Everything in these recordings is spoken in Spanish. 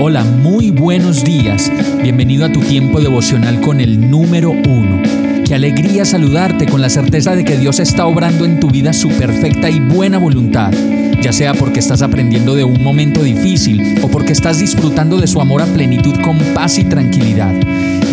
Hola, muy buenos días. Bienvenido a tu tiempo devocional con el número uno. Qué alegría saludarte con la certeza de que Dios está obrando en tu vida su perfecta y buena voluntad, ya sea porque estás aprendiendo de un momento difícil porque estás disfrutando de su amor a plenitud con paz y tranquilidad.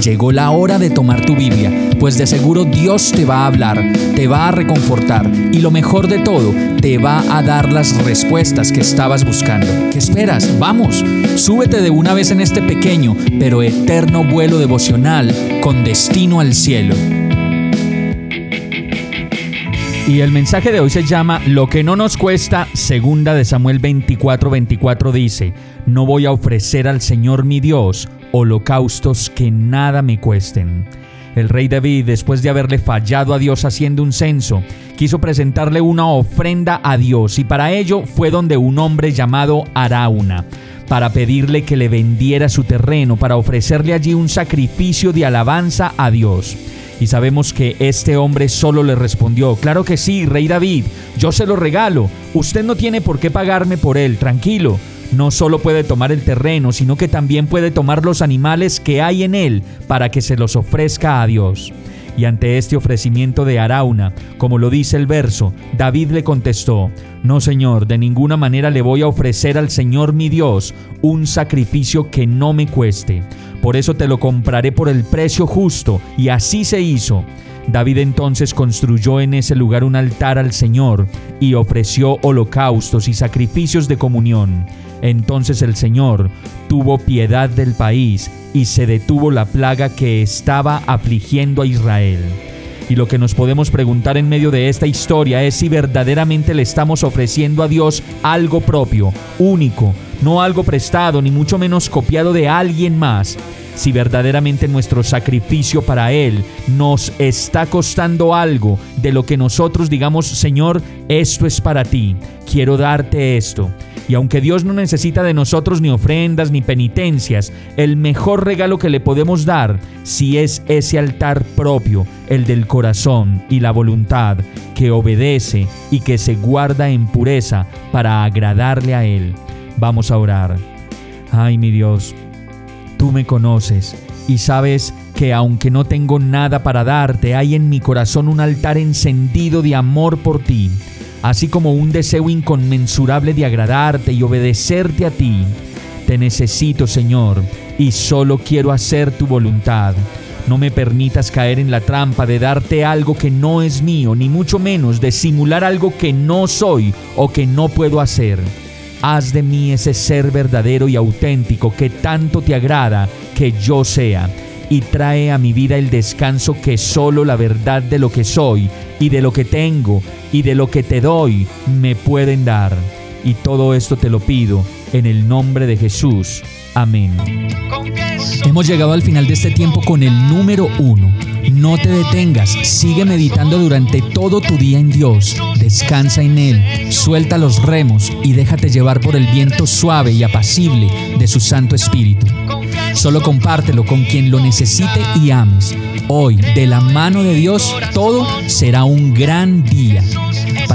Llegó la hora de tomar tu Biblia, pues de seguro Dios te va a hablar, te va a reconfortar y lo mejor de todo, te va a dar las respuestas que estabas buscando. ¿Qué esperas? Vamos, súbete de una vez en este pequeño pero eterno vuelo devocional con destino al cielo. Y el mensaje de hoy se llama Lo que no nos cuesta, segunda de Samuel 24:24 24 dice, No voy a ofrecer al Señor mi Dios holocaustos que nada me cuesten. El rey David, después de haberle fallado a Dios haciendo un censo, quiso presentarle una ofrenda a Dios y para ello fue donde un hombre llamado Arauna, para pedirle que le vendiera su terreno, para ofrecerle allí un sacrificio de alabanza a Dios. Y sabemos que este hombre solo le respondió, claro que sí, rey David, yo se lo regalo, usted no tiene por qué pagarme por él, tranquilo. No solo puede tomar el terreno, sino que también puede tomar los animales que hay en él para que se los ofrezca a Dios. Y ante este ofrecimiento de Arauna, como lo dice el verso, David le contestó, No Señor, de ninguna manera le voy a ofrecer al Señor mi Dios un sacrificio que no me cueste. Por eso te lo compraré por el precio justo. Y así se hizo. David entonces construyó en ese lugar un altar al Señor y ofreció holocaustos y sacrificios de comunión. Entonces el Señor tuvo piedad del país y se detuvo la plaga que estaba afligiendo a Israel. Y lo que nos podemos preguntar en medio de esta historia es si verdaderamente le estamos ofreciendo a Dios algo propio, único, no algo prestado, ni mucho menos copiado de alguien más. Si verdaderamente nuestro sacrificio para Él nos está costando algo de lo que nosotros digamos, Señor, esto es para ti, quiero darte esto. Y aunque Dios no necesita de nosotros ni ofrendas ni penitencias, el mejor regalo que le podemos dar si es ese altar propio, el del corazón y la voluntad, que obedece y que se guarda en pureza para agradarle a Él. Vamos a orar. Ay mi Dios, tú me conoces y sabes que aunque no tengo nada para darte, hay en mi corazón un altar encendido de amor por ti así como un deseo inconmensurable de agradarte y obedecerte a ti. Te necesito, Señor, y solo quiero hacer tu voluntad. No me permitas caer en la trampa de darte algo que no es mío, ni mucho menos de simular algo que no soy o que no puedo hacer. Haz de mí ese ser verdadero y auténtico que tanto te agrada que yo sea y trae a mi vida el descanso que solo la verdad de lo que soy y de lo que tengo y de lo que te doy me pueden dar. Y todo esto te lo pido en el nombre de Jesús. Amén. Hemos llegado al final de este tiempo con el número uno. No te detengas, sigue meditando durante todo tu día en Dios, descansa en Él, suelta los remos y déjate llevar por el viento suave y apacible de su Santo Espíritu. Solo compártelo con quien lo necesite y ames. Hoy, de la mano de Dios, todo será un gran día.